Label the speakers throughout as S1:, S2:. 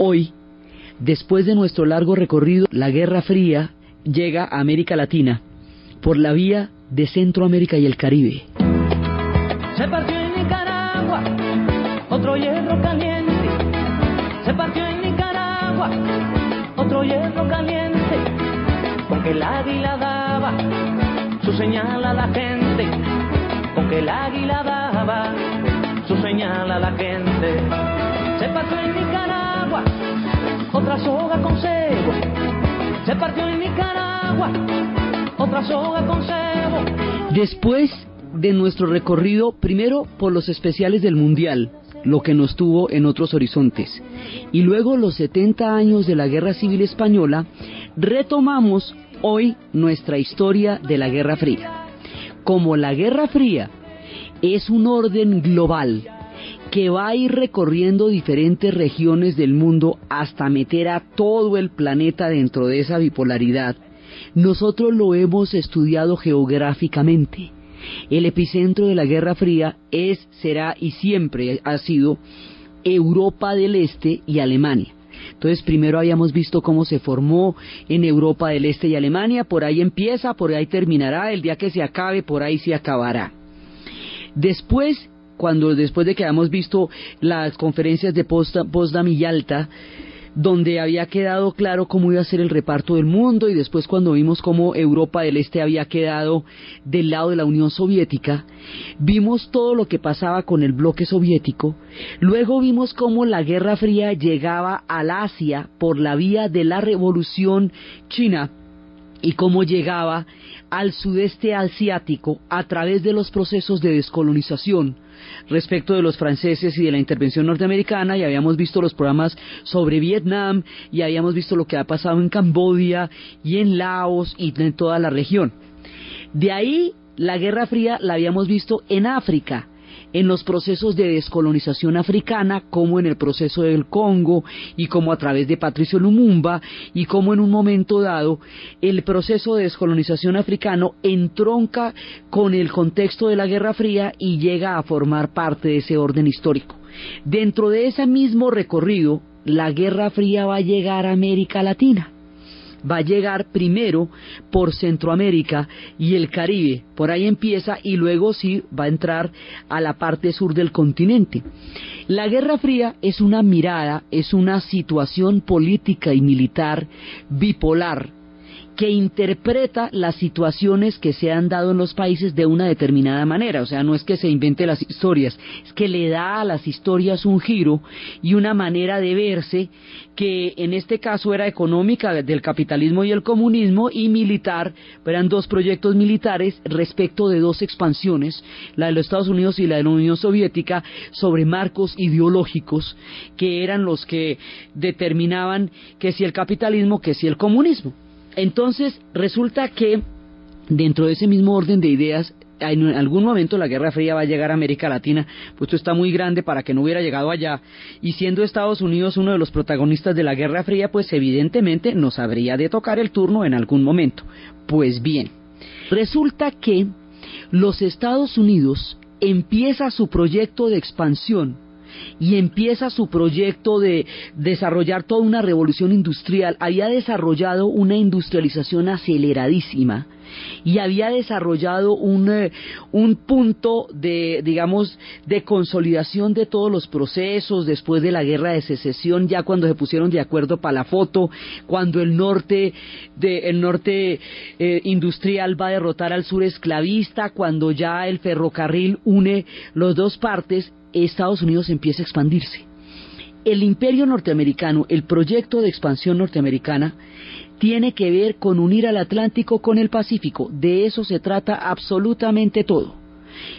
S1: Hoy, después de nuestro largo recorrido, la Guerra Fría llega a América Latina por la vía de Centroamérica y el Caribe.
S2: Se partió en Nicaragua otro hierro caliente. Se partió en Nicaragua otro hierro caliente. Porque el águila daba su señal a la gente. Porque el águila daba su señal a la gente. Se partió en Nicaragua otra soga con cebo. Se partió en Nicaragua, otra soga con cebo.
S1: Después de nuestro recorrido, primero por los especiales del Mundial, lo que nos tuvo en otros horizontes, y luego los 70 años de la Guerra Civil Española, retomamos hoy nuestra historia de la Guerra Fría. Como la Guerra Fría es un orden global que va a ir recorriendo diferentes regiones del mundo hasta meter a todo el planeta dentro de esa bipolaridad, nosotros lo hemos estudiado geográficamente. El epicentro de la Guerra Fría es, será y siempre ha sido Europa del Este y Alemania. Entonces, primero habíamos visto cómo se formó en Europa del Este y Alemania, por ahí empieza, por ahí terminará, el día que se acabe, por ahí se acabará. Después cuando después de que habíamos visto las conferencias de Potsdam y Yalta, donde había quedado claro cómo iba a ser el reparto del mundo y después cuando vimos cómo Europa del Este había quedado del lado de la Unión Soviética, vimos todo lo que pasaba con el bloque soviético, luego vimos cómo la Guerra Fría llegaba al Asia por la vía de la Revolución China y cómo llegaba al sudeste asiático a través de los procesos de descolonización respecto de los franceses y de la intervención norteamericana y habíamos visto los programas sobre Vietnam y habíamos visto lo que ha pasado en Camboya y en Laos y en toda la región. De ahí la Guerra Fría la habíamos visto en África en los procesos de descolonización africana, como en el proceso del Congo y como a través de Patricio Lumumba y como en un momento dado el proceso de descolonización africano entronca con el contexto de la Guerra Fría y llega a formar parte de ese orden histórico. Dentro de ese mismo recorrido, la Guerra Fría va a llegar a América Latina va a llegar primero por Centroamérica y el Caribe, por ahí empieza y luego sí va a entrar a la parte sur del continente. La Guerra Fría es una mirada, es una situación política y militar bipolar que interpreta las situaciones que se han dado en los países de una determinada manera. O sea, no es que se invente las historias, es que le da a las historias un giro y una manera de verse que en este caso era económica del capitalismo y el comunismo y militar, eran dos proyectos militares respecto de dos expansiones, la de los Estados Unidos y la de la Unión Soviética, sobre marcos ideológicos que eran los que determinaban que si el capitalismo, que si el comunismo. Entonces, resulta que dentro de ese mismo orden de ideas, en algún momento la Guerra Fría va a llegar a América Latina, pues esto está muy grande para que no hubiera llegado allá, y siendo Estados Unidos uno de los protagonistas de la Guerra Fría, pues evidentemente nos habría de tocar el turno en algún momento. Pues bien, resulta que los Estados Unidos empieza su proyecto de expansión y empieza su proyecto de desarrollar toda una revolución industrial, había desarrollado una industrialización aceleradísima y había desarrollado un, eh, un punto de, digamos, de consolidación de todos los procesos después de la guerra de secesión, ya cuando se pusieron de acuerdo para la foto, cuando el norte, de, el norte eh, industrial va a derrotar al sur esclavista, cuando ya el ferrocarril une las dos partes Estados Unidos empieza a expandirse. El imperio norteamericano, el proyecto de expansión norteamericana, tiene que ver con unir al Atlántico con el Pacífico. De eso se trata absolutamente todo.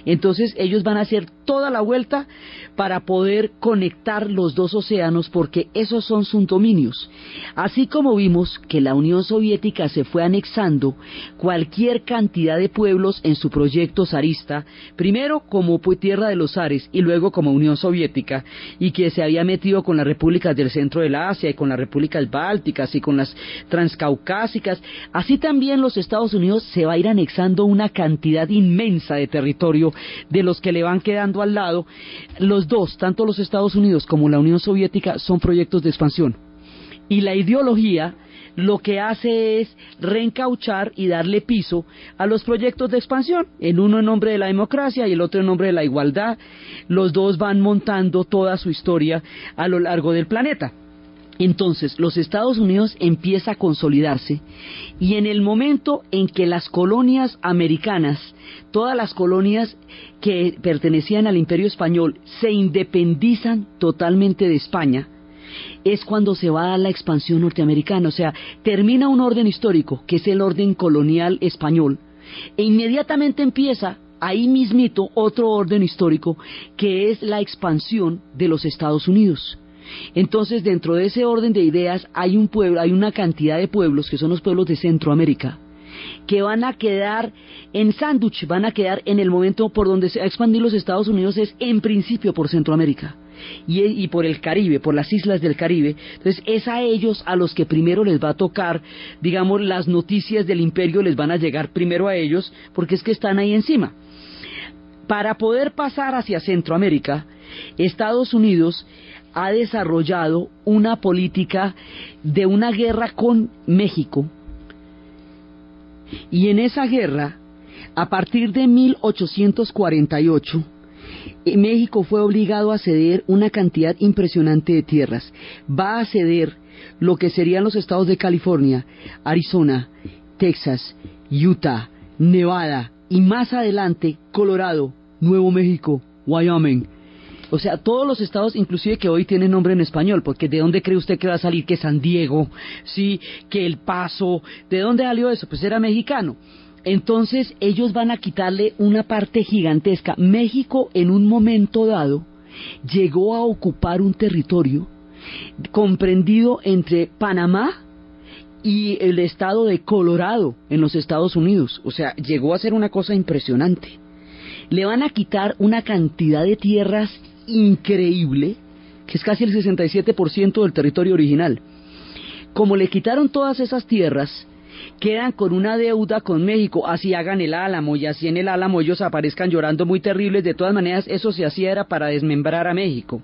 S1: Entonces ellos van a hacer toda la vuelta para poder conectar los dos océanos porque esos son sus dominios. Así como vimos que la Unión Soviética se fue anexando cualquier cantidad de pueblos en su proyecto zarista, primero como tierra de los zares y luego como Unión Soviética, y que se había metido con las repúblicas del centro de la Asia y con las repúblicas bálticas y con las transcaucásicas, así también los Estados Unidos se va a ir anexando una cantidad inmensa de territorio de los que le van quedando al lado. Los dos, tanto los Estados Unidos como la Unión Soviética, son proyectos de expansión. Y la ideología lo que hace es reencauchar y darle piso a los proyectos de expansión, el uno en nombre de la democracia y el otro en nombre de la igualdad. Los dos van montando toda su historia a lo largo del planeta. Entonces, los Estados Unidos empieza a consolidarse y en el momento en que las colonias americanas, todas las colonias que pertenecían al imperio español, se independizan totalmente de España, es cuando se va a la expansión norteamericana. O sea, termina un orden histórico, que es el orden colonial español, e inmediatamente empieza ahí mismito otro orden histórico, que es la expansión de los Estados Unidos. Entonces, dentro de ese orden de ideas hay un pueblo, hay una cantidad de pueblos que son los pueblos de Centroamérica que van a quedar en sándwich, van a quedar en el momento por donde se va a expandir los Estados Unidos es en principio por Centroamérica y, y, por el Caribe, por las islas del Caribe. Entonces es a ellos a los que primero les va a tocar, digamos, las noticias del imperio les van a llegar primero a ellos porque es que están ahí encima. Para poder pasar hacia Centroamérica, Estados Unidos ha desarrollado una política de una guerra con México. Y en esa guerra, a partir de 1848, eh, México fue obligado a ceder una cantidad impresionante de tierras. Va a ceder lo que serían los estados de California, Arizona, Texas, Utah, Nevada y más adelante Colorado, Nuevo México, Wyoming, o sea, todos los estados, inclusive que hoy tienen nombre en español, porque ¿de dónde cree usted que va a salir que San Diego, sí, que El Paso, ¿de dónde salió eso? Pues era mexicano. Entonces ellos van a quitarle una parte gigantesca. México en un momento dado llegó a ocupar un territorio comprendido entre Panamá y el estado de Colorado en los Estados Unidos. O sea, llegó a ser una cosa impresionante. Le van a quitar una cantidad de tierras increíble, que es casi el 67% del territorio original. Como le quitaron todas esas tierras, quedan con una deuda con México, así hagan el álamo y así en el álamo ellos aparezcan llorando muy terribles, de todas maneras eso se hacía era para desmembrar a México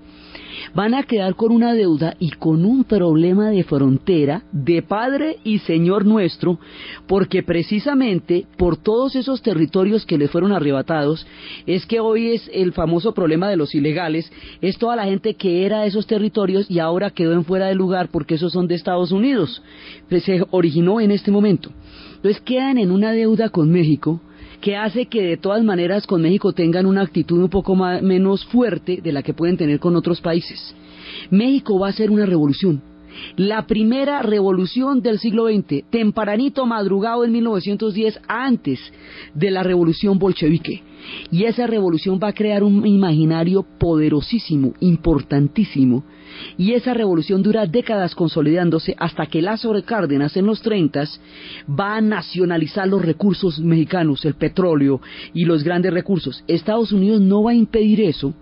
S1: van a quedar con una deuda y con un problema de frontera de Padre y Señor nuestro, porque precisamente por todos esos territorios que le fueron arrebatados, es que hoy es el famoso problema de los ilegales, es toda la gente que era de esos territorios y ahora quedó en fuera de lugar porque esos son de Estados Unidos. Se originó en este momento. Entonces quedan en una deuda con México, que hace que de todas maneras con México tengan una actitud un poco menos fuerte de la que pueden tener con otros países. México va a ser una revolución. La primera revolución del siglo XX, tempranito madrugado en 1910, antes de la revolución bolchevique. Y esa revolución va a crear un imaginario poderosísimo, importantísimo, y esa revolución dura décadas consolidándose hasta que Lázaro Cárdenas en los 30 va a nacionalizar los recursos mexicanos, el petróleo y los grandes recursos. Estados Unidos no va a impedir eso,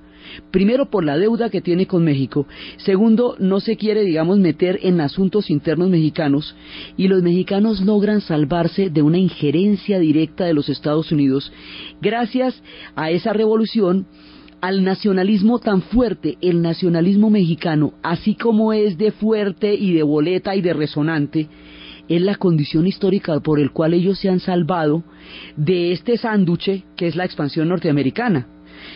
S1: Primero por la deuda que tiene con México. Segundo, no se quiere, digamos, meter en asuntos internos mexicanos. Y los mexicanos logran salvarse de una injerencia directa de los Estados Unidos. Gracias a esa revolución, al nacionalismo tan fuerte, el nacionalismo mexicano, así como es de fuerte y de boleta y de resonante, es la condición histórica por el cual ellos se han salvado de este sánduche que es la expansión norteamericana.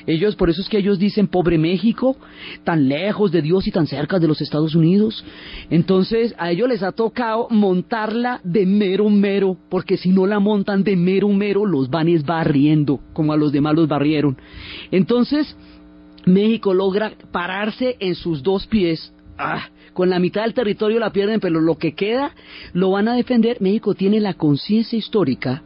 S1: Ellos, por eso es que ellos dicen, pobre México, tan lejos de Dios y tan cerca de los Estados Unidos. Entonces, a ellos les ha tocado montarla de mero mero, porque si no la montan de mero mero, los van barriendo, como a los demás los barrieron. Entonces, México logra pararse en sus dos pies. Ah, con la mitad del territorio la pierden, pero lo que queda lo van a defender. México tiene la conciencia histórica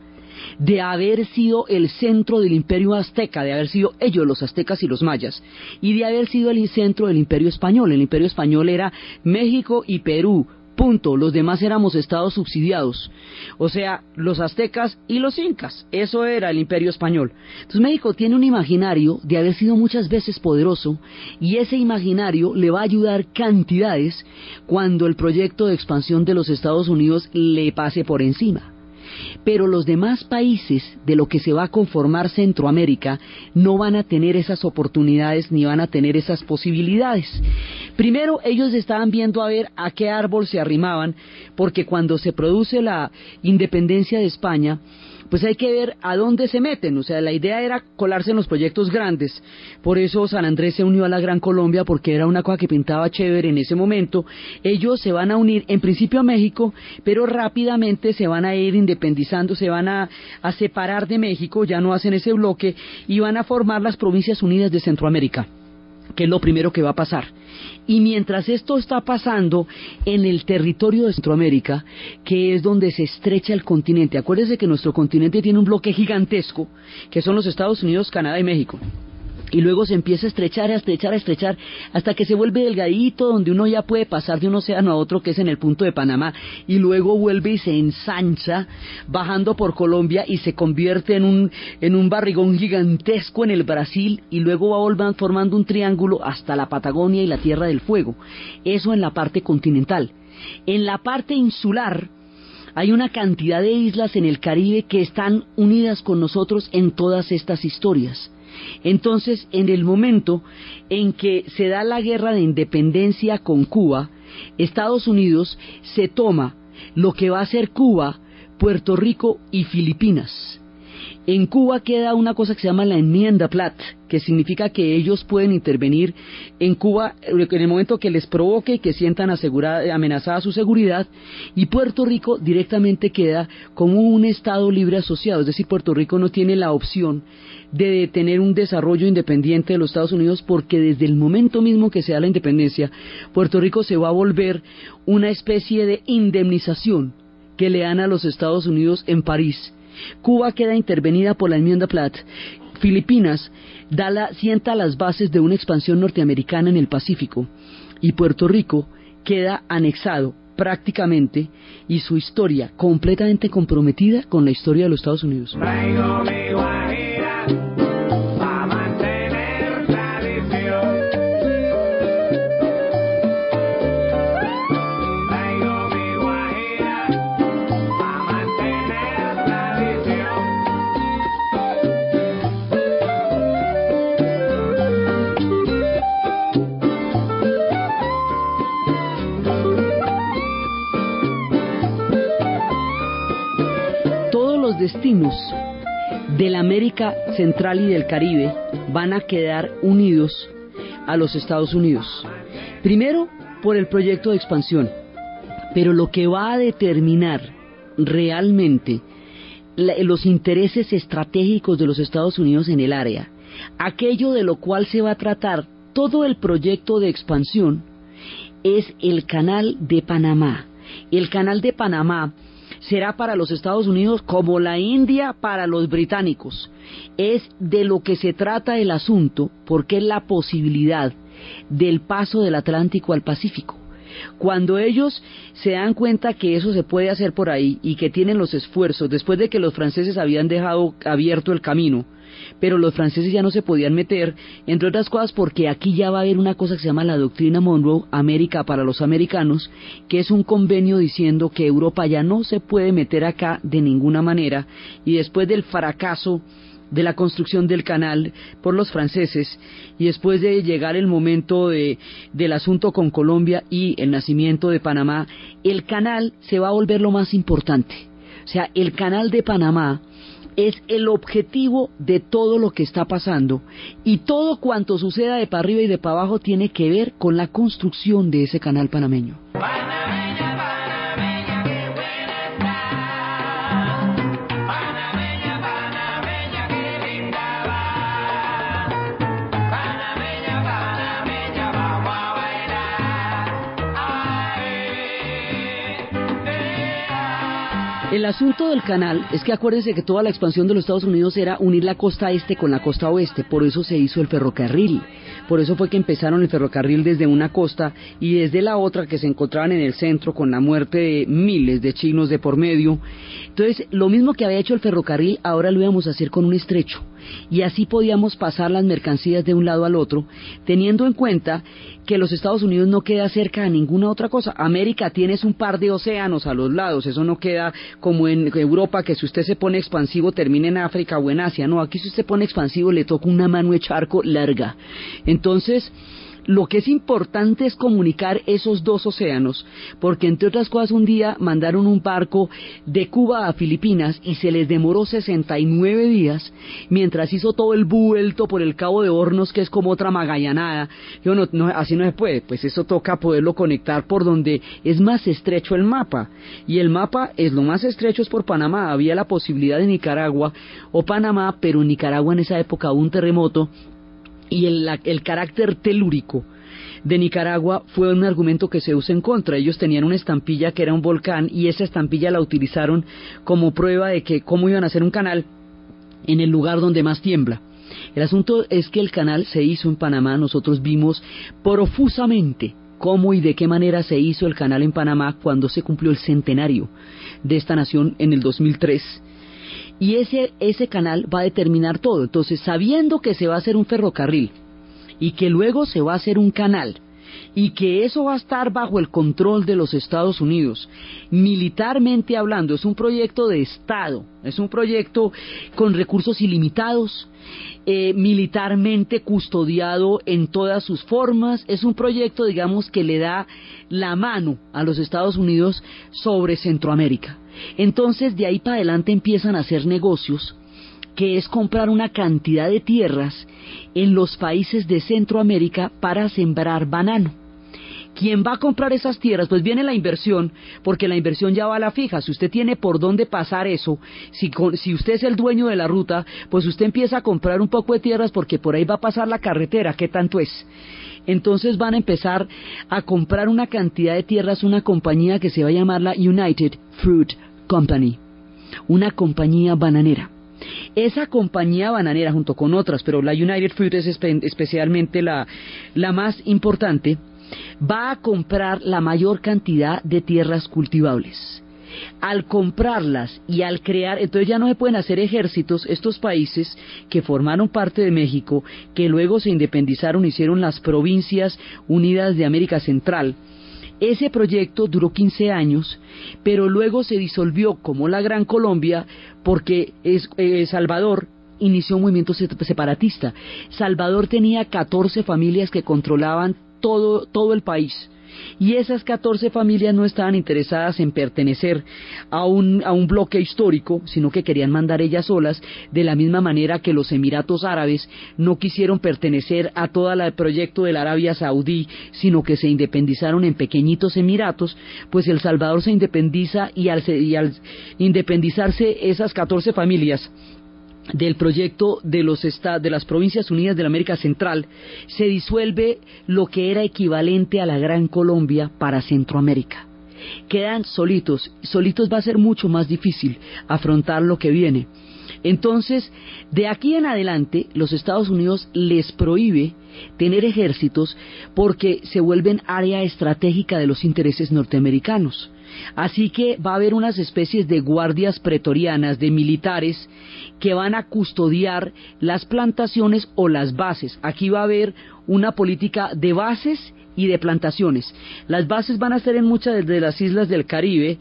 S1: de haber sido el centro del imperio azteca, de haber sido ellos los aztecas y los mayas, y de haber sido el centro del imperio español. El imperio español era México y Perú, Punto. Los demás éramos estados subsidiados. O sea, los aztecas y los incas. Eso era el imperio español. Entonces México tiene un imaginario de haber sido muchas veces poderoso y ese imaginario le va a ayudar cantidades cuando el proyecto de expansión de los Estados Unidos le pase por encima pero los demás países de lo que se va a conformar Centroamérica no van a tener esas oportunidades ni van a tener esas posibilidades. Primero, ellos estaban viendo a ver a qué árbol se arrimaban, porque cuando se produce la independencia de España, pues hay que ver a dónde se meten. O sea, la idea era colarse en los proyectos grandes. Por eso San Andrés se unió a la Gran Colombia porque era una cosa que pintaba chévere en ese momento. Ellos se van a unir en principio a México, pero rápidamente se van a ir independizando, se van a, a separar de México, ya no hacen ese bloque y van a formar las Provincias Unidas de Centroamérica que es lo primero que va a pasar. Y mientras esto está pasando en el territorio de Centroamérica, que es donde se estrecha el continente, acuérdense que nuestro continente tiene un bloque gigantesco, que son los Estados Unidos, Canadá y México y luego se empieza a estrechar, a estrechar, a estrechar, hasta que se vuelve delgadito, donde uno ya puede pasar de un océano a otro, que es en el punto de Panamá, y luego vuelve y se ensancha, bajando por Colombia y se convierte en un, en un barrigón gigantesco en el Brasil, y luego va formando un triángulo hasta la Patagonia y la Tierra del Fuego. Eso en la parte continental. En la parte insular, hay una cantidad de islas en el Caribe que están unidas con nosotros en todas estas historias. Entonces, en el momento en que se da la guerra de independencia con Cuba, Estados Unidos se toma lo que va a ser Cuba, Puerto Rico y Filipinas. En Cuba queda una cosa que se llama la enmienda Platt, que significa que ellos pueden intervenir en Cuba en el momento que les provoque y que sientan amenazada su seguridad, y Puerto Rico directamente queda como un Estado libre asociado, es decir, Puerto Rico no tiene la opción de tener un desarrollo independiente de los Estados Unidos porque desde el momento mismo que se da la independencia, Puerto Rico se va a volver una especie de indemnización que le dan a los Estados Unidos en París. Cuba queda intervenida por la enmienda Platt. Filipinas da la, sienta las bases de una expansión norteamericana en el Pacífico y Puerto Rico queda anexado prácticamente y su historia completamente comprometida con la historia de los Estados Unidos. Destinos de la América Central y del Caribe van a quedar unidos a los Estados Unidos. Primero, por el proyecto de expansión, pero lo que va a determinar realmente los intereses estratégicos de los Estados Unidos en el área, aquello de lo cual se va a tratar todo el proyecto de expansión, es el canal de Panamá. El canal de Panamá será para los Estados Unidos como la India para los británicos. Es de lo que se trata el asunto porque es la posibilidad del paso del Atlántico al Pacífico. Cuando ellos se dan cuenta que eso se puede hacer por ahí y que tienen los esfuerzos, después de que los franceses habían dejado abierto el camino, pero los franceses ya no se podían meter, entre otras cosas porque aquí ya va a haber una cosa que se llama la doctrina Monroe, América para los americanos, que es un convenio diciendo que Europa ya no se puede meter acá de ninguna manera, y después del fracaso de la construcción del canal por los franceses y después de llegar el momento de, del asunto con Colombia y el nacimiento de Panamá, el canal se va a volver lo más importante. O sea, el canal de Panamá es el objetivo de todo lo que está pasando y todo cuanto suceda de para arriba y de para abajo tiene que ver con la construcción de ese canal panameño. El asunto del canal es que acuérdense que toda la expansión de los Estados Unidos era unir la costa este con la costa oeste, por eso se hizo el ferrocarril. Por eso fue que empezaron el ferrocarril desde una costa y desde la otra que se encontraban en el centro con la muerte de miles de chinos de por medio. Entonces, lo mismo que había hecho el ferrocarril, ahora lo íbamos a hacer con un estrecho. Y así podíamos pasar las mercancías de un lado al otro, teniendo en cuenta que los Estados Unidos no queda cerca de ninguna otra cosa. América tiene un par de océanos a los lados, eso no queda como en Europa, que si usted se pone expansivo termina en África o en Asia. No, aquí si usted pone expansivo le toca una mano de charco larga. Entonces, lo que es importante es comunicar esos dos océanos, porque entre otras cosas un día mandaron un barco de Cuba a Filipinas y se les demoró 69 días mientras hizo todo el vuelto por el Cabo de Hornos, que es como otra magallanada. Yo no, así no se puede, pues eso toca poderlo conectar por donde es más estrecho el mapa. Y el mapa es lo más estrecho es por Panamá. Había la posibilidad de Nicaragua o Panamá, pero Nicaragua en esa época hubo un terremoto y el, el carácter telúrico de Nicaragua fue un argumento que se usa en contra. Ellos tenían una estampilla que era un volcán y esa estampilla la utilizaron como prueba de que cómo iban a hacer un canal en el lugar donde más tiembla. El asunto es que el canal se hizo en Panamá, nosotros vimos profusamente cómo y de qué manera se hizo el canal en Panamá cuando se cumplió el centenario de esta nación en el 2003 y ese, ese canal va a determinar todo. Entonces, sabiendo que se va a hacer un ferrocarril y que luego se va a hacer un canal y que eso va a estar bajo el control de los Estados Unidos, militarmente hablando, es un proyecto de Estado, es un proyecto con recursos ilimitados, eh, militarmente custodiado en todas sus formas, es un proyecto, digamos, que le da la mano a los Estados Unidos sobre Centroamérica. Entonces de ahí para adelante empiezan a hacer negocios que es comprar una cantidad de tierras en los países de Centroamérica para sembrar banano. ¿Quién va a comprar esas tierras? Pues viene la inversión, porque la inversión ya va a la fija. Si usted tiene por dónde pasar eso, si, si usted es el dueño de la ruta, pues usted empieza a comprar un poco de tierras porque por ahí va a pasar la carretera, ¿qué tanto es? Entonces van a empezar a comprar una cantidad de tierras, una compañía que se va a llamar la United Fruit Company, una compañía bananera. Esa compañía bananera, junto con otras, pero la United Fruit es especialmente la, la más importante, va a comprar la mayor cantidad de tierras cultivables. Al comprarlas y al crear, entonces ya no se pueden hacer ejércitos estos países que formaron parte de México, que luego se independizaron, hicieron las provincias unidas de América Central, ese proyecto duró 15 años, pero luego se disolvió como la Gran Colombia porque es, eh, Salvador inició un movimiento separatista. Salvador tenía 14 familias que controlaban todo, todo el país y esas 14 familias no estaban interesadas en pertenecer a un, a un bloque histórico, sino que querían mandar ellas solas, de la misma manera que los Emiratos Árabes no quisieron pertenecer a todo el proyecto de la Arabia Saudí, sino que se independizaron en pequeñitos Emiratos, pues El Salvador se independiza y al, y al independizarse esas 14 familias del proyecto de, los de las Provincias Unidas de la América Central, se disuelve lo que era equivalente a la Gran Colombia para Centroamérica. Quedan solitos, solitos va a ser mucho más difícil afrontar lo que viene. Entonces, de aquí en adelante, los Estados Unidos les prohíbe tener ejércitos porque se vuelven área estratégica de los intereses norteamericanos. Así que va a haber unas especies de guardias pretorianas, de militares, que van a custodiar las plantaciones o las bases. Aquí va a haber una política de bases y de plantaciones. Las bases van a estar en muchas de las islas del Caribe,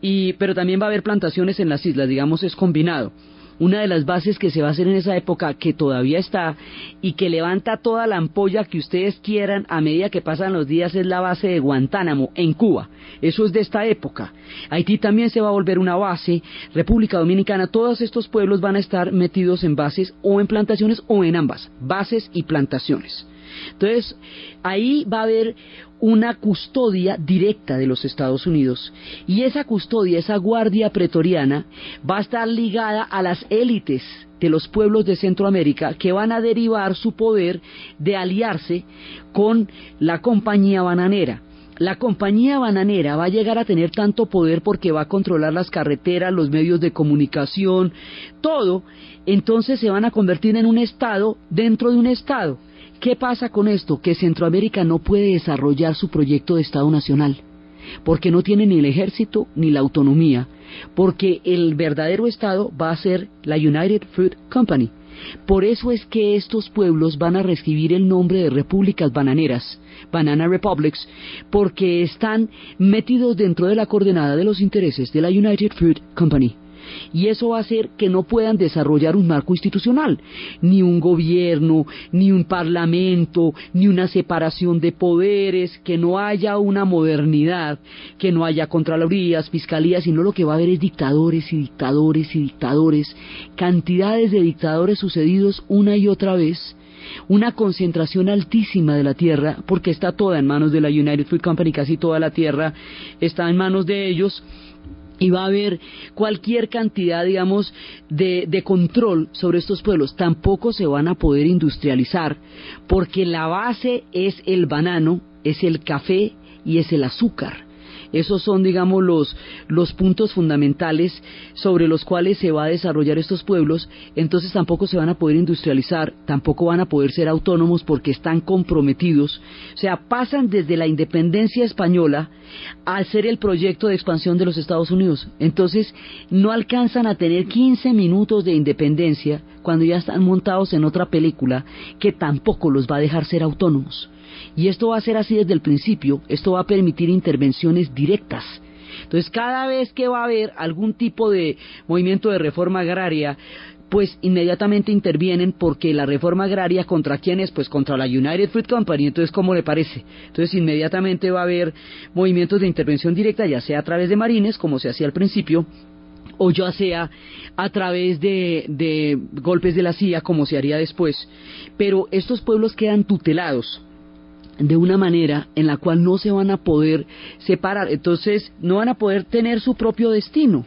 S1: y, pero también va a haber plantaciones en las islas, digamos, es combinado una de las bases que se va a hacer en esa época, que todavía está, y que levanta toda la ampolla que ustedes quieran a medida que pasan los días, es la base de Guantánamo, en Cuba. Eso es de esta época. Haití también se va a volver una base, República Dominicana, todos estos pueblos van a estar metidos en bases o en plantaciones o en ambas, bases y plantaciones. Entonces, ahí va a haber una custodia directa de los Estados Unidos y esa custodia, esa guardia pretoriana va a estar ligada a las élites de los pueblos de Centroamérica que van a derivar su poder de aliarse con la compañía bananera. la compañía bananera va a llegar a tener tanto poder porque va a controlar las carreteras, los medios de comunicación, todo, entonces se van a convertir en un Estado dentro de un Estado. ¿Qué pasa con esto? Que Centroamérica no puede desarrollar su proyecto de Estado nacional, porque no tiene ni el ejército ni la autonomía, porque el verdadero Estado va a ser la United Fruit Company. Por eso es que estos pueblos van a recibir el nombre de repúblicas bananeras, Banana Republics, porque están metidos dentro de la coordenada de los intereses de la United Fruit Company y eso va a hacer que no puedan desarrollar un marco institucional, ni un gobierno, ni un parlamento, ni una separación de poderes, que no haya una modernidad, que no haya contralorías, fiscalías, sino lo que va a haber es dictadores y dictadores y dictadores, cantidades de dictadores sucedidos una y otra vez una concentración altísima de la tierra, porque está toda en manos de la United Food Company, casi toda la tierra está en manos de ellos, y va a haber cualquier cantidad, digamos, de, de, control sobre estos pueblos. Tampoco se van a poder industrializar porque la base es el banano, es el café y es el azúcar. Esos son, digamos, los, los puntos fundamentales sobre los cuales se va a desarrollar estos pueblos. Entonces tampoco se van a poder industrializar, tampoco van a poder ser autónomos porque están comprometidos. O sea, pasan desde la independencia española a ser el proyecto de expansión de los Estados Unidos. Entonces, no alcanzan a tener 15 minutos de independencia cuando ya están montados en otra película que tampoco los va a dejar ser autónomos. Y esto va a ser así desde el principio, esto va a permitir intervenciones directas. Entonces, cada vez que va a haber algún tipo de movimiento de reforma agraria, pues inmediatamente intervienen porque la reforma agraria contra quién es, pues contra la United Fruit Company, entonces ¿cómo le parece? Entonces inmediatamente va a haber movimientos de intervención directa, ya sea a través de marines, como se hacía al principio, o ya sea a través de, de golpes de la CIA, como se haría después. Pero estos pueblos quedan tutelados de una manera en la cual no se van a poder separar, entonces no van a poder tener su propio destino.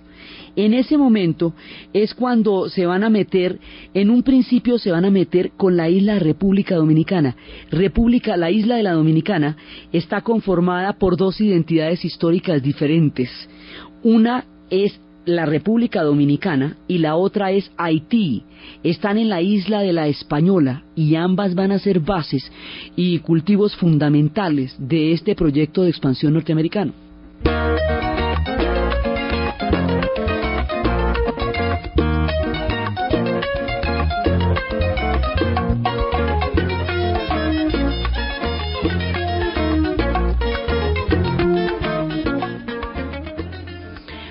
S1: En ese momento es cuando se van a meter, en un principio se van a meter con la isla República Dominicana. República, la isla de la Dominicana está conformada por dos identidades históricas diferentes. Una es la República Dominicana y la otra es Haití. Están en la isla de la Española y ambas van a ser bases y cultivos fundamentales de este proyecto de expansión norteamericano.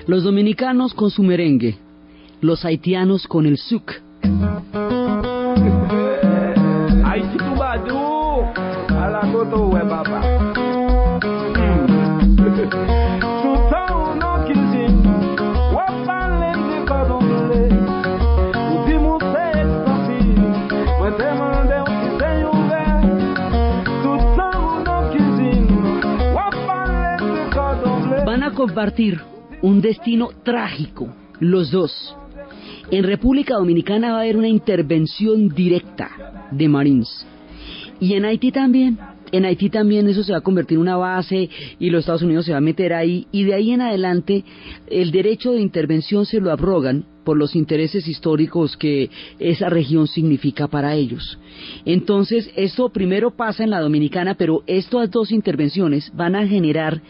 S1: Los dominicanos con su merengue, los haitianos con el souk. Van a compartir un destino trágico, los dos. En República Dominicana va a haber una intervención directa de Marines. Y en Haití también. En Haití también eso se va a convertir en una base y los Estados Unidos se va a meter ahí. Y de ahí en adelante el derecho de intervención se lo abrogan por los intereses históricos que esa región significa para ellos. Entonces, esto primero pasa en la dominicana, pero estas dos intervenciones van a generar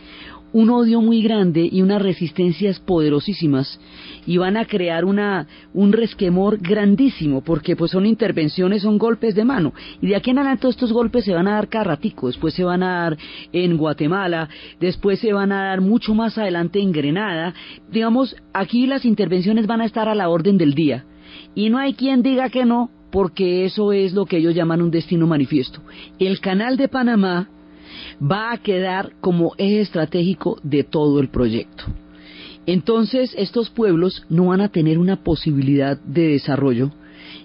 S1: un odio muy grande y unas resistencias poderosísimas y van a crear una un resquemor grandísimo porque pues son intervenciones, son golpes de mano. Y de aquí en adelante estos golpes se van a dar cada ratico, después se van a dar en Guatemala, después se van a dar mucho más adelante en Grenada, digamos, aquí las intervenciones van a estar a la orden del día. Y no hay quien diga que no porque eso es lo que ellos llaman un destino manifiesto. El canal de Panamá va a quedar como eje estratégico de todo el proyecto. Entonces estos pueblos no van a tener una posibilidad de desarrollo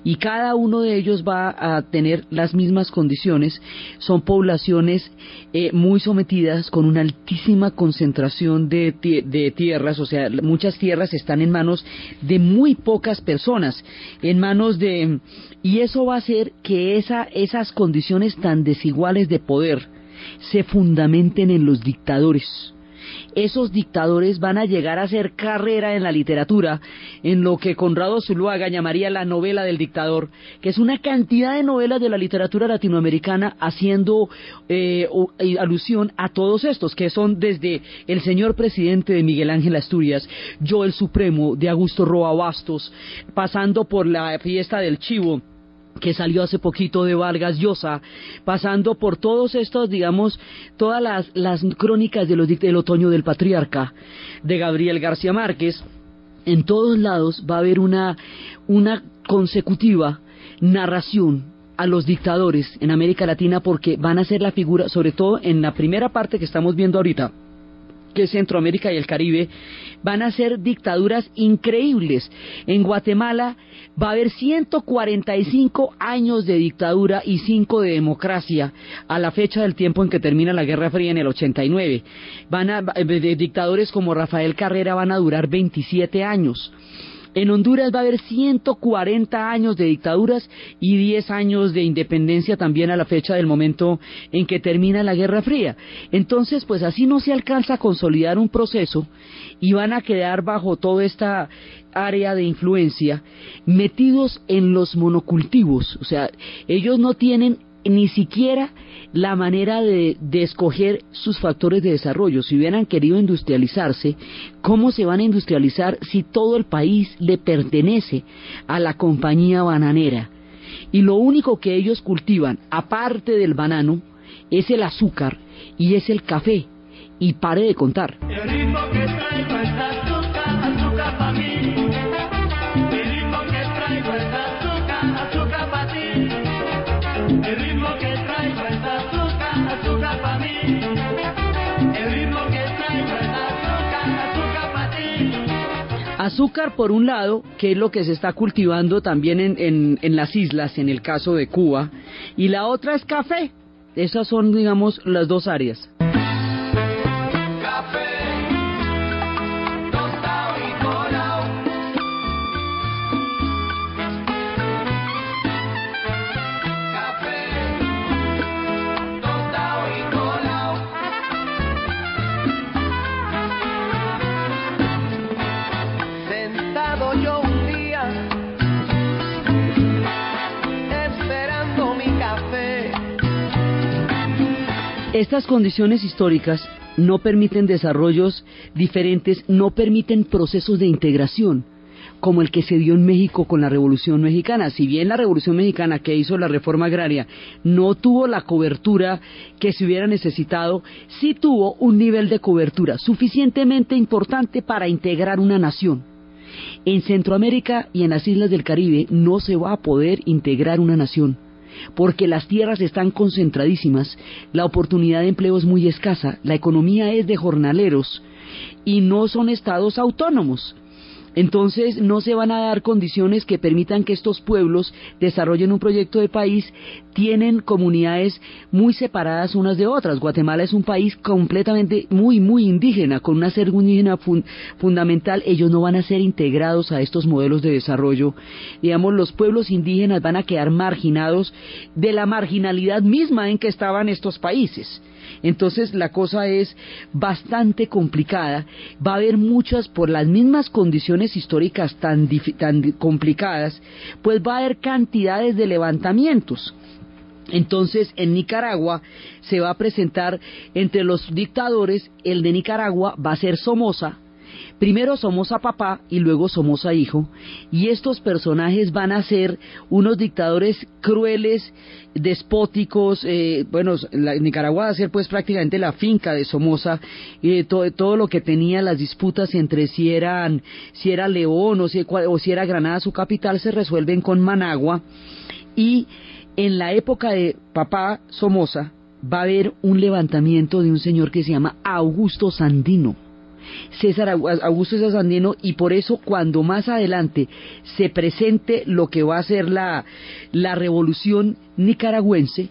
S1: y cada uno de ellos va a tener las mismas condiciones. Son poblaciones eh, muy sometidas con una altísima concentración de, de, tierras, o sea, muchas tierras están en manos de muy pocas personas, en manos de... Y eso va a hacer que esa, esas condiciones tan desiguales de poder, se fundamenten en los dictadores. Esos dictadores van a llegar a hacer carrera en la literatura, en lo que Conrado Zuluaga llamaría la novela del dictador, que es una cantidad de novelas de la literatura latinoamericana haciendo eh, alusión a todos estos, que son desde El señor presidente de Miguel Ángel Asturias, Yo el Supremo de Augusto Roa Bastos, pasando por la fiesta del Chivo, que salió hace poquito de Vargas Llosa, pasando por todos estos, digamos, todas las, las crónicas del otoño del patriarca, de Gabriel García Márquez, en todos lados va a haber una, una consecutiva narración a los dictadores en América Latina porque van a ser la figura, sobre todo en la primera parte que estamos viendo ahorita, que es Centroamérica y el Caribe, van a ser dictaduras increíbles. En Guatemala va a haber 145 años de dictadura y 5 de democracia a la fecha del tiempo en que termina la Guerra Fría en el 89. Van a, de dictadores como Rafael Carrera van a durar 27 años. En Honduras va a haber 140 años de dictaduras y 10 años de independencia también a la fecha del momento en que termina la Guerra Fría. Entonces, pues así no se alcanza a consolidar un proceso y van a quedar bajo toda esta área de influencia metidos en los monocultivos. O sea, ellos no tienen ni siquiera la manera de, escoger sus factores de desarrollo. Si hubieran querido industrializarse, ¿cómo se van a industrializar si todo el país le pertenece a la compañía bananera? Y lo único que ellos cultivan, aparte del banano, es el azúcar y es el café. Y pare de contar. Azúcar, por un lado, que es lo que se está cultivando también en, en, las islas, en el caso de Cuba, y la otra es café. Esas son, digamos, las dos áreas. Estas condiciones históricas no permiten desarrollos diferentes, no permiten procesos de integración como el que se dio en México con la Revolución Mexicana. Si bien la Revolución Mexicana que hizo la reforma agraria no tuvo la cobertura que se hubiera necesitado, sí tuvo un nivel de cobertura suficientemente importante para integrar una nación. En Centroamérica y en las islas del Caribe no se va a poder integrar una nación porque las tierras están concentradísimas, la oportunidad de empleo es muy escasa, la economía es de jornaleros y no son estados autónomos. Entonces no se van a dar condiciones que permitan que estos pueblos desarrollen un proyecto de país. Tienen comunidades muy separadas unas de otras. Guatemala es un país completamente muy, muy indígena, con una ser indígena fundamental. Ellos no van a ser integrados a estos modelos de desarrollo. Digamos, los pueblos indígenas van a quedar marginados de la marginalidad misma en que estaban estos países. Entonces la cosa es bastante complicada. Va a haber muchas, por las mismas condiciones históricas tan, complicadas, pues va a haber cantidades de levantamientos. Entonces, en Nicaragua se va a presentar entre los dictadores, el de Nicaragua va a ser Somoza, Primero Somoza papá y luego Somoza hijo, y estos personajes van a ser unos dictadores crueles, despóticos, eh, bueno, Nicaragua va a ser pues prácticamente la finca de Somoza, eh, todo, lo que tenía las disputas entre si eran, si era León o si, o si era Granada su capital se resuelven con Managua, y en la época de papá Somoza va a haber un levantamiento de un señor que se llama Augusto Sandino César Augusto César Sandino y por eso cuando más adelante se presente lo que va a ser la, la revolución nicaragüense,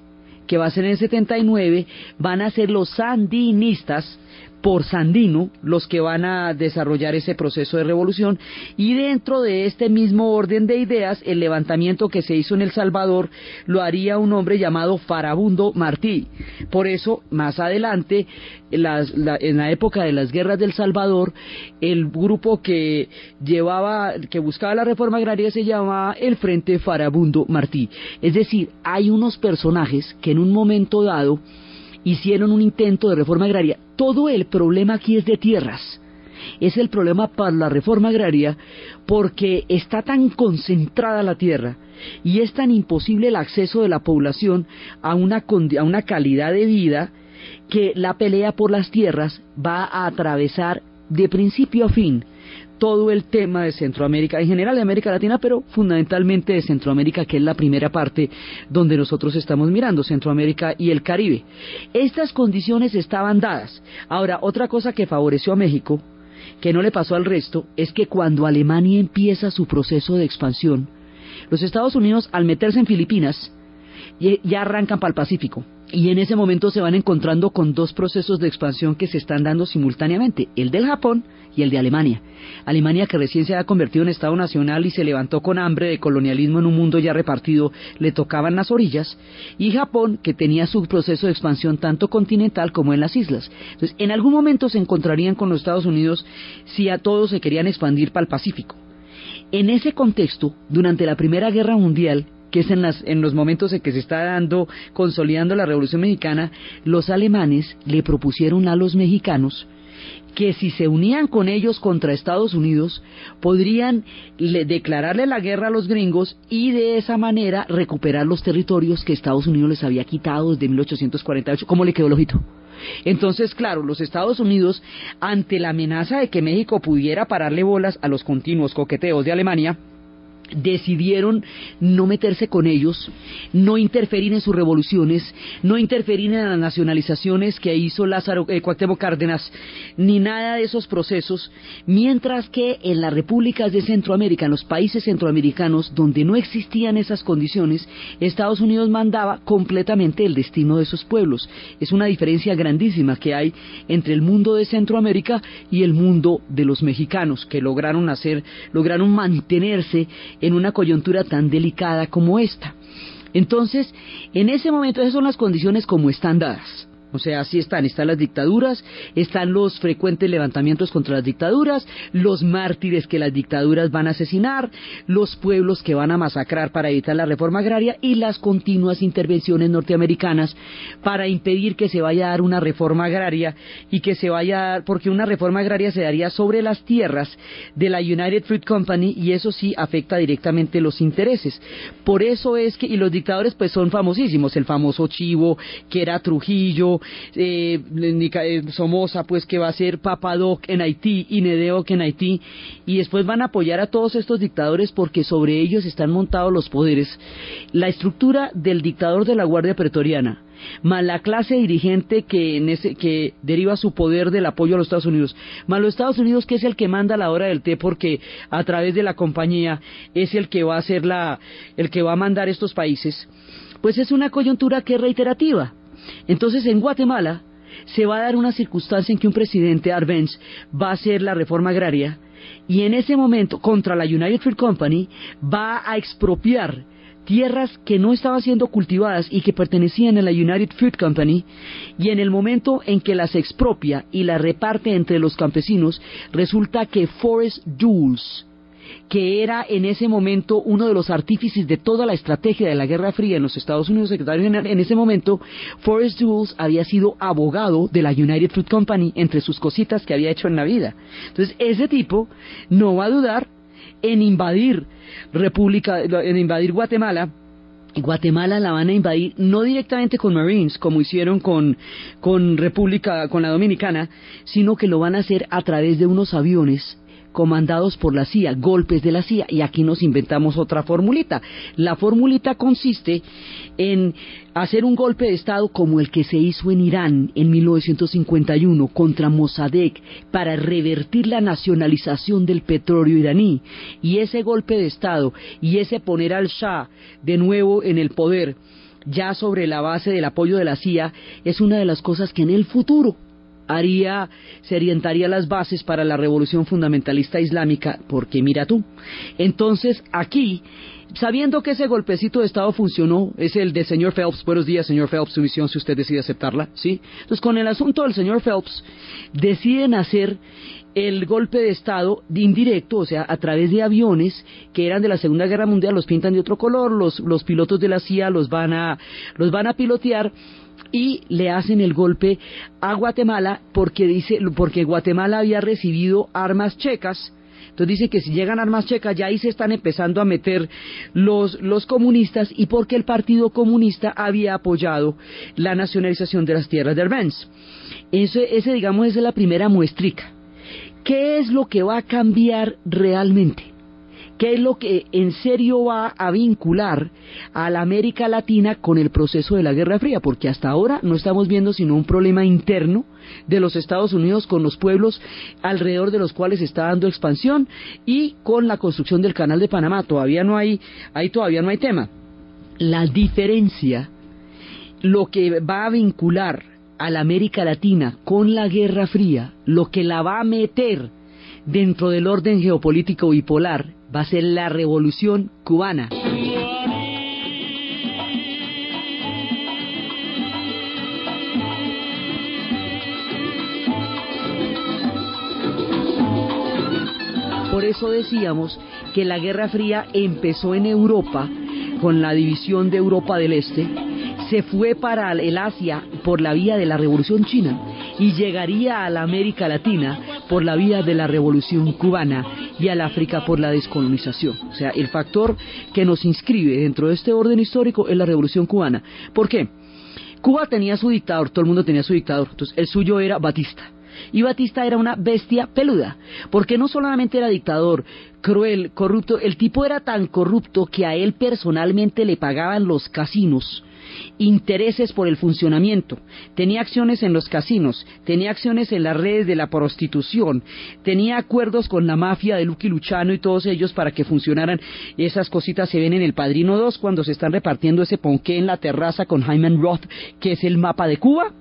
S1: que va a ser en el 79, van a ser los sandinistas por Sandino los que van a desarrollar ese proceso de revolución y dentro de este mismo orden de ideas el levantamiento que se hizo en El Salvador lo haría un hombre llamado Farabundo Martí. Por eso más adelante en la época de las guerras del Salvador el grupo que llevaba que buscaba la reforma agraria se llamaba el Frente Farabundo Martí. Es decir, hay unos personajes que en un momento dado hicieron un intento de reforma agraria. Todo el problema aquí es de tierras. Es el problema para la reforma agraria porque está tan concentrada la tierra y es tan imposible el acceso de la población a una, a una calidad de vida que la pelea por las tierras va a atravesar de principio a fin todo el tema de Centroamérica, en general de América Latina, pero fundamentalmente de Centroamérica, que es la primera parte donde nosotros estamos mirando, Centroamérica y el Caribe. Estas condiciones estaban dadas. Ahora, otra cosa que favoreció a México, que no le pasó al resto, es que cuando Alemania empieza su proceso de expansión, los Estados Unidos, al meterse en Filipinas, ya arrancan para el Pacífico. Y en ese momento se van encontrando con dos procesos de expansión que se están dando simultáneamente, el del Japón y el de Alemania. Alemania que recién se había convertido en Estado Nacional y se levantó con hambre de colonialismo en un mundo ya repartido, le tocaban las orillas, y Japón que tenía su proceso de expansión tanto continental como en las islas. Entonces, en algún momento se encontrarían con los Estados Unidos si a todos se querían expandir para el Pacífico. En ese contexto, durante la Primera Guerra Mundial, que es en, las, en los momentos en que se está dando, consolidando la Revolución Mexicana, los alemanes le propusieron a los mexicanos que si se unían con ellos contra Estados Unidos, podrían declararle la guerra a los gringos y de esa manera recuperar los territorios que Estados Unidos les había quitado desde 1848. ¿Cómo le quedó el ojito? Entonces, claro, los Estados Unidos, ante la amenaza de que México pudiera pararle bolas a los continuos coqueteos de Alemania, decidieron no meterse con ellos, no interferir en sus revoluciones, no interferir en las nacionalizaciones que hizo Lázaro eh, Cárdenas, ni nada de esos procesos, mientras que en las repúblicas de Centroamérica, en los países centroamericanos donde no existían esas condiciones, Estados Unidos mandaba completamente el destino de esos pueblos. Es una diferencia grandísima que hay entre el mundo de Centroamérica y el mundo de los mexicanos que lograron hacer, lograron mantenerse en una coyuntura tan delicada como esta. Entonces, en ese momento, esas son las condiciones como están dadas. O sea, así están, están las dictaduras, están los frecuentes levantamientos contra las dictaduras, los mártires que las dictaduras van a asesinar, los pueblos que van a masacrar para evitar la reforma agraria y las continuas intervenciones norteamericanas para impedir que se vaya a dar una reforma agraria y que se vaya a dar, porque una reforma agraria se daría sobre las tierras de la United Fruit Company y eso sí afecta directamente los intereses. Por eso es que, y los dictadores pues son famosísimos, el famoso Chivo, que era Trujillo, eh, eh, Somoza, pues que va a ser Papadoc en Haití y Nedeoc en Haití, y después van a apoyar a todos estos dictadores porque sobre ellos están montados los poderes. La estructura del dictador de la Guardia Pretoriana, más la clase dirigente que, que deriva su poder del apoyo a los Estados Unidos, más los Estados Unidos que es el que manda la hora del té porque a través de la compañía es el que va a hacer la, el que va a mandar estos países, pues es una coyuntura que es reiterativa. Entonces, en Guatemala se va a dar una circunstancia en que un presidente, Arbenz, va a hacer la reforma agraria y en ese momento, contra la United Fruit Company, va a expropiar tierras que no estaban siendo cultivadas y que pertenecían a la United Fruit Company, y en el momento en que las expropia y las reparte entre los campesinos, resulta que Forest Jules, que era en ese momento uno de los artífices de toda la estrategia de la Guerra Fría en los Estados Unidos, secretario general, en ese momento, Forrest Jules había sido abogado de la United Fruit Company entre sus cositas que había hecho en la vida. Entonces, ese tipo no va a dudar en invadir República, en invadir Guatemala, Guatemala la van a invadir no directamente con Marines como hicieron con, con República, con la Dominicana, sino que lo van a hacer a través de unos aviones comandados por la CIA, golpes de la CIA, y aquí nos inventamos otra formulita. La formulita consiste en hacer un golpe de Estado como el que se hizo en Irán en 1951 contra Mossadegh para revertir la nacionalización del petróleo iraní. Y ese golpe de Estado y ese poner al Shah de nuevo en el poder, ya sobre la base del apoyo de la CIA, es una de las cosas que en el futuro haría, se orientaría las bases para la revolución fundamentalista islámica, porque mira tú. Entonces, aquí, sabiendo que ese golpecito de Estado funcionó, es el de señor Phelps, buenos días, señor Phelps, su misión, si usted decide aceptarla, ¿sí? Entonces, con el asunto del señor Phelps, deciden hacer el golpe de Estado indirecto, o sea, a través de aviones que eran de la Segunda Guerra Mundial, los pintan de otro color, los, los pilotos de la CIA los van a, los van a pilotear y le hacen el golpe a Guatemala porque dice porque Guatemala había recibido armas checas entonces dice que si llegan armas checas ya ahí se están empezando a meter los, los comunistas y porque el Partido Comunista había apoyado la nacionalización de las tierras de Arbenz. Ese, ese digamos es la primera muestrica. ¿Qué es lo que va a cambiar realmente? ¿Qué es lo que en serio va a vincular a la América Latina con el proceso de la Guerra Fría? Porque hasta ahora no estamos viendo sino un problema interno de los Estados Unidos con los pueblos alrededor de los cuales está dando expansión y con la construcción del Canal de Panamá. Todavía no hay, ahí todavía no hay tema. La diferencia, lo que va a vincular a la América Latina con la Guerra Fría, lo que la va a meter dentro del orden geopolítico bipolar va a ser la revolución cubana. Por eso decíamos que la Guerra Fría empezó en Europa con la división de Europa del Este, se fue para el Asia por la vía de la Revolución China y llegaría a la América Latina por la vía de la Revolución Cubana y al África por la descolonización. O sea, el factor que nos inscribe dentro de este orden histórico es la Revolución Cubana. ¿Por qué? Cuba tenía su dictador, todo el mundo tenía su dictador, entonces el suyo era Batista. Y Batista era una bestia peluda, porque no solamente era dictador, cruel, corrupto, el tipo era tan corrupto que a él personalmente le pagaban los casinos intereses por el funcionamiento. Tenía acciones en los casinos, tenía acciones en las redes de la prostitución, tenía acuerdos con la mafia de Lucky Luchano y todos ellos para que funcionaran. Esas cositas se ven en El Padrino 2 cuando se están repartiendo ese ponqué en la terraza con Jaime Roth, que es el mapa de Cuba.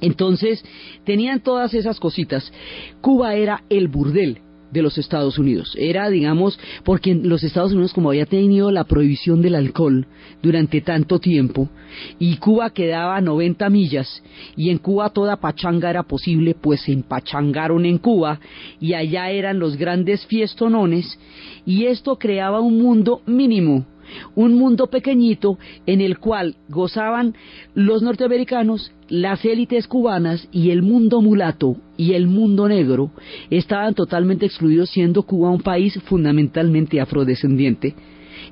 S1: Entonces, tenían todas esas cositas. Cuba era el burdel de los Estados Unidos. Era, digamos, porque los Estados Unidos, como había tenido la prohibición del alcohol durante tanto tiempo, y Cuba quedaba a 90 millas, y en Cuba toda pachanga era posible, pues se empachangaron en Cuba, y allá eran los grandes fiestonones, y esto creaba un mundo mínimo un mundo pequeñito en el cual gozaban los norteamericanos, las élites cubanas y el mundo mulato y el mundo negro estaban totalmente excluidos siendo Cuba un país fundamentalmente afrodescendiente.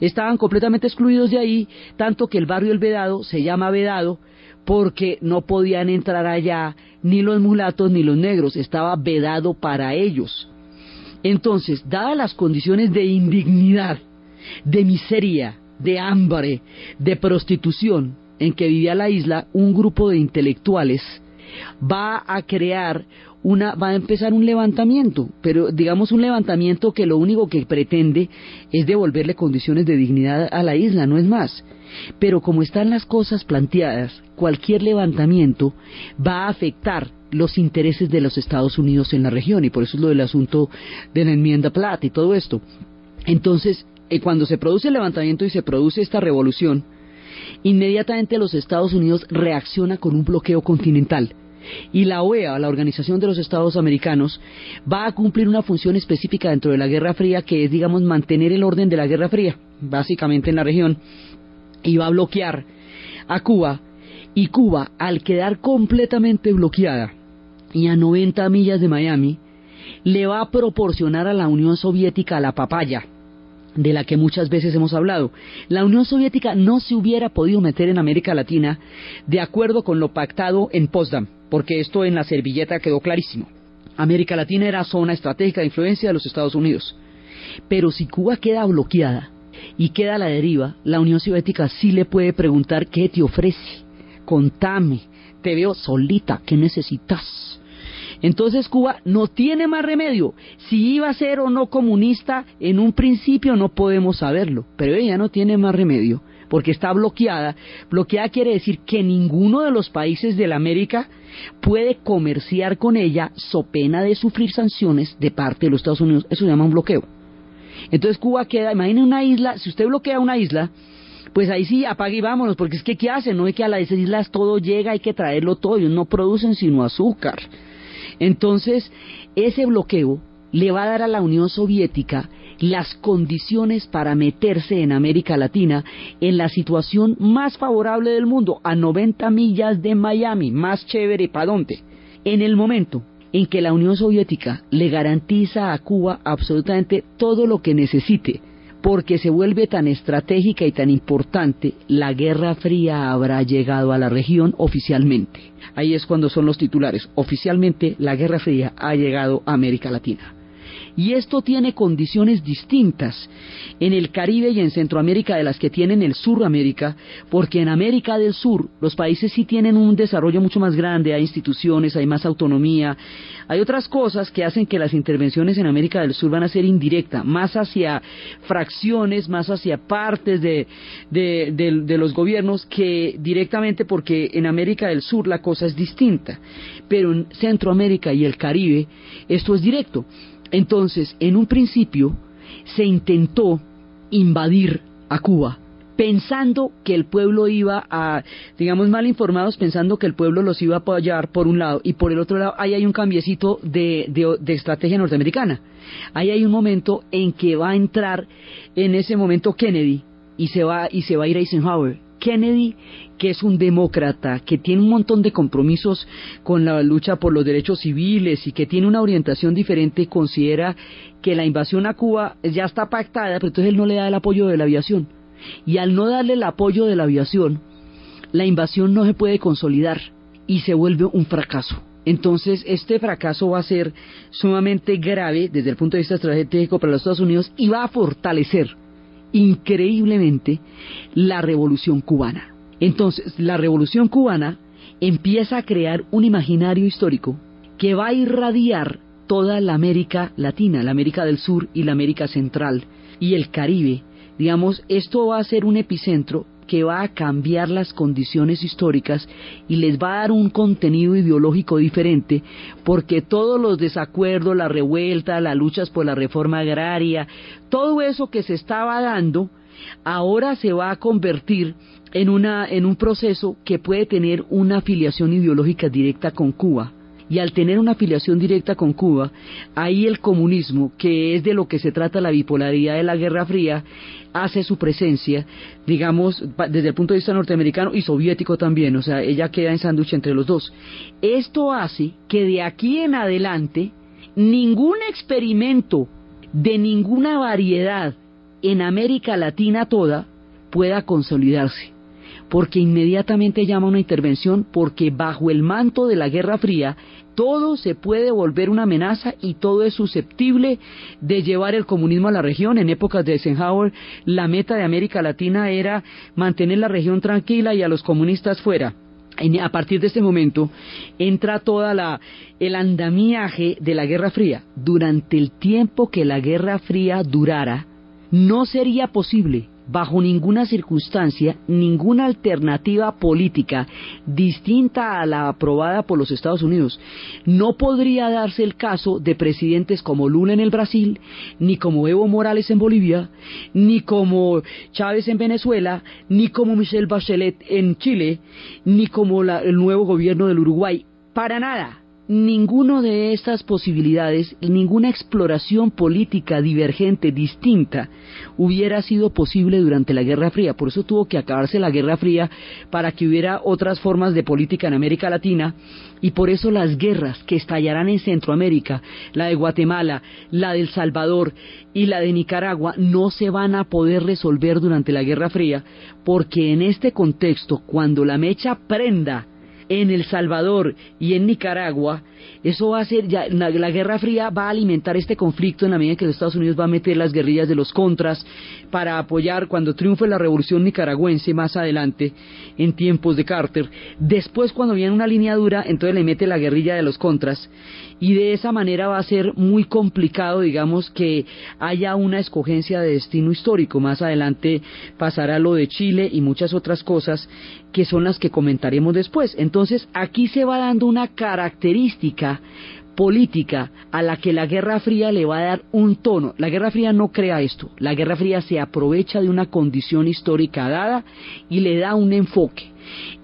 S1: Estaban completamente excluidos de ahí, tanto que el barrio El Vedado se llama Vedado porque no podían entrar allá ni los mulatos ni los negros, estaba vedado para ellos. Entonces, dadas las condiciones de indignidad de miseria, de hambre, de prostitución en que vivía la isla, un grupo de intelectuales va a crear una, va a empezar un levantamiento, pero digamos un levantamiento que lo único que pretende es devolverle condiciones de dignidad a la isla, no es más. Pero como están las cosas planteadas, cualquier levantamiento va a afectar los intereses de los Estados Unidos en la región, y por eso es lo del asunto de la enmienda Plata y todo esto. Entonces, y cuando se produce el levantamiento y se produce esta revolución, inmediatamente los Estados Unidos reacciona con un bloqueo continental. Y la OEA, la Organización de los Estados Americanos, va a cumplir una función específica dentro de la Guerra Fría, que es, digamos, mantener el orden de la Guerra Fría, básicamente en la región, y va a bloquear a Cuba. Y Cuba, al quedar completamente bloqueada y a 90 millas de Miami, le va a proporcionar a la Unión Soviética la papaya de la que muchas veces hemos hablado. La Unión Soviética no se hubiera podido meter en América Latina de acuerdo con lo pactado en Potsdam, porque esto en la servilleta quedó clarísimo. América Latina era zona estratégica de influencia de los Estados Unidos. Pero si Cuba queda bloqueada y queda a la deriva, la Unión Soviética sí le puede preguntar qué te ofrece. Contame, te veo solita, ¿qué necesitas? Entonces Cuba no tiene más remedio. Si iba a ser o no comunista en un principio no podemos saberlo, pero ella no tiene más remedio porque está bloqueada. Bloqueada quiere decir que ninguno de los países de la América puede comerciar con ella so pena de sufrir sanciones de parte de los Estados Unidos. Eso se llama un bloqueo. Entonces Cuba queda, imaginen una isla, si usted bloquea una isla, pues ahí sí apague y vámonos, porque es que ¿qué hacen? No es que a las islas todo llega, hay que traerlo todo, ellos no producen sino azúcar. Entonces, ese bloqueo le va a dar a la Unión Soviética las condiciones para meterse en América Latina en la situación más favorable del mundo, a 90 millas de Miami, más chévere para dónde. En el momento en que la Unión Soviética le garantiza a Cuba absolutamente todo lo que necesite, porque se vuelve tan estratégica y tan importante, la Guerra Fría habrá llegado a la región oficialmente. Ahí es cuando son los titulares. Oficialmente la Guerra Fría ha llegado a América Latina. Y esto tiene condiciones distintas en el Caribe y en Centroamérica de las que tiene en el Suramérica, porque en América del Sur los países sí tienen un desarrollo mucho más grande, hay instituciones, hay más autonomía, hay otras cosas que hacen que las intervenciones en América del Sur van a ser indirectas, más hacia fracciones, más hacia partes de, de los gobiernos que directamente porque en América del Sur la cosa es distinta, pero en Centroamérica y el Caribe esto es directo. Entonces, en un principio, se intentó invadir a Cuba, pensando que el pueblo iba a, digamos, mal informados, pensando que el pueblo los iba a apoyar por un lado, y por el otro lado, ahí hay un cambiecito de, de, estrategia norteamericana. Ahí hay un momento en que va a entrar, en ese momento, Kennedy, y se va, y se va a ir Eisenhower. Kennedy, que es un demócrata, que tiene un montón de compromisos con la lucha por los derechos civiles y que tiene una orientación diferente, considera que la invasión a Cuba ya está pactada, pero entonces él no le da el apoyo de la aviación. Y al no darle el apoyo de la aviación, la invasión no se puede consolidar y se vuelve un fracaso. Entonces, este fracaso va a ser sumamente grave desde el punto de vista estratégico para los Estados Unidos y va a fortalecer increíblemente la revolución cubana. Entonces, la revolución cubana empieza a crear un imaginario histórico que va a irradiar toda la América Latina, la América del Sur y la América Central y el Caribe. Digamos, esto va a ser un epicentro que va a cambiar las condiciones históricas y les va a dar un contenido ideológico diferente, porque todos los desacuerdos, la revuelta, las luchas por la reforma agraria, todo eso que se estaba dando, ahora se va a convertir en, una, en un proceso que puede tener una afiliación ideológica directa con Cuba. Y al tener una afiliación directa con Cuba, ahí el comunismo, que es de lo que se trata la bipolaridad de la Guerra Fría, hace su presencia, digamos, desde el punto de vista norteamericano y soviético también, o sea, ella queda en sándwich entre los dos. Esto hace que de aquí en adelante ningún experimento de ninguna variedad en América Latina toda pueda consolidarse porque inmediatamente llama una intervención, porque bajo el manto de la Guerra Fría todo se puede volver una amenaza y todo es susceptible de llevar el comunismo a la región. En épocas de Eisenhower, la meta de América Latina era mantener la región tranquila y a los comunistas fuera. A partir de este momento entra toda la el andamiaje de la Guerra Fría. Durante el tiempo que la Guerra Fría durara, no sería posible bajo ninguna circunstancia, ninguna alternativa política distinta a la aprobada por los Estados Unidos. No podría darse el caso de presidentes como Lula en el Brasil, ni como Evo Morales en Bolivia, ni como Chávez en Venezuela, ni como Michelle Bachelet en Chile, ni como el nuevo gobierno del Uruguay. Para nada ninguna de estas posibilidades, ninguna exploración política divergente, distinta, hubiera sido posible durante la Guerra Fría. Por eso tuvo que acabarse la Guerra Fría para que hubiera otras formas de política en América Latina y por eso las guerras que estallarán en Centroamérica, la de Guatemala, la de El Salvador y la de Nicaragua, no se van a poder resolver durante la Guerra Fría porque en este contexto, cuando la mecha prenda, en El Salvador y en Nicaragua, eso va a ser, ya, la, Guerra Fría va a alimentar este conflicto en la medida que los Estados Unidos va a meter las guerrillas de los contras para apoyar cuando triunfe la revolución nicaragüense más adelante, en tiempos de Carter. Después, cuando viene una línea dura, entonces le mete la guerrilla de los contras y de esa manera va a ser muy complicado, digamos, que haya una escogencia de destino histórico. Más adelante pasará lo de Chile y muchas otras cosas que son las que comentaremos después. Entonces, aquí se va dando una característica política a la que la Guerra Fría le va a dar un tono. La Guerra Fría no crea esto. La Guerra Fría se aprovecha de una condición histórica dada y le da un enfoque.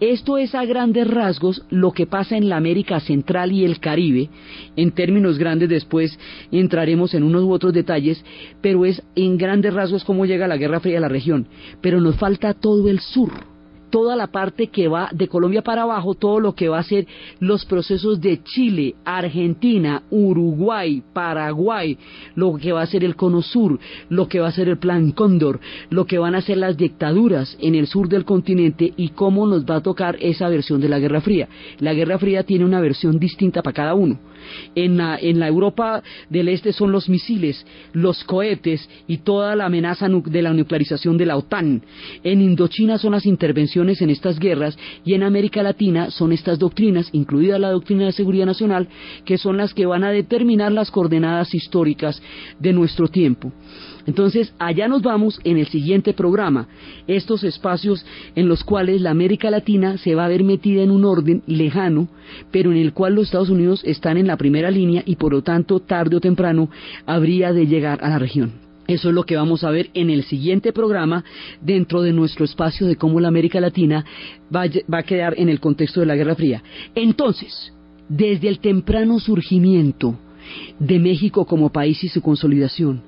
S1: Esto es a grandes rasgos lo que pasa en la América Central y el Caribe. En términos grandes después entraremos en unos u otros detalles, pero es en grandes rasgos cómo llega la Guerra Fría a la región. Pero nos falta todo el sur toda la parte que va de Colombia para abajo, todo lo que va a ser los procesos de Chile, Argentina, Uruguay, Paraguay, lo que va a ser el Cono Sur, lo que va a ser el Plan Cóndor, lo que van a ser las dictaduras en el sur del continente y cómo nos va a tocar esa versión de la Guerra Fría. La Guerra Fría tiene una versión distinta para cada uno. En la, en la Europa del Este son los misiles, los cohetes y toda la amenaza de la nuclearización de la OTAN. En Indochina son las intervenciones en estas guerras y en América Latina son estas doctrinas, incluida la doctrina de seguridad nacional, que son las que van a determinar las coordenadas históricas de nuestro tiempo. Entonces, allá nos vamos en el siguiente programa, estos espacios en los cuales la América Latina se va a ver metida en un orden lejano, pero en el cual los Estados Unidos están en la primera línea y por lo tanto, tarde o temprano, habría de llegar a la región. Eso es lo que vamos a ver en el siguiente programa dentro de nuestro espacio de cómo la América Latina va, a quedar en el contexto de la Guerra Fría. Entonces, desde el temprano surgimiento de México como país y su consolidación,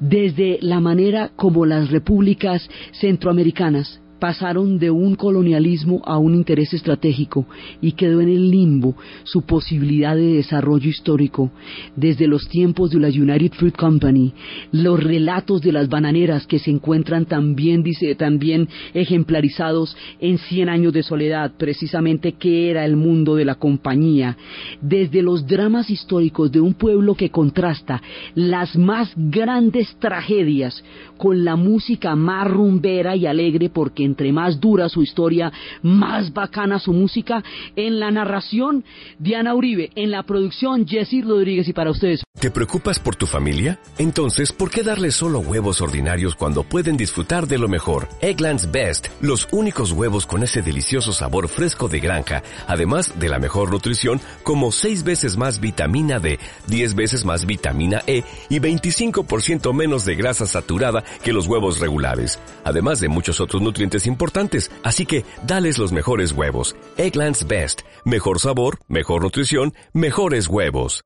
S1: desde la manera como las repúblicas centroamericanas pasaron de un colonialismo a un interés estratégico y quedó en el limbo su posibilidad de desarrollo histórico. Desde los tiempos de la United Fruit Company, los relatos de las bananeras que se encuentran también, dice, también ejemplarizados en Cien años de soledad, precisamente qué era el mundo de la compañía, desde los dramas históricos de un pueblo que contrasta las más grandes tragedias con la música más rumbera y alegre porque entre más dura su historia, más bacana su música. En la narración, Diana Uribe. En la producción, Jessy Rodríguez. Y para ustedes.
S3: ¿Te preocupas por tu familia? Entonces, ¿por qué darles solo huevos ordinarios cuando pueden disfrutar de lo mejor? Eggland's Best, los únicos huevos con ese delicioso sabor fresco de granja, además de la mejor nutrición, como 6 veces más vitamina D, 10 veces más vitamina E y 25% menos de grasa saturada que los huevos regulares, además de muchos otros nutrientes importantes, así que dales los mejores huevos. Egglands Best. Mejor sabor, mejor nutrición, mejores huevos.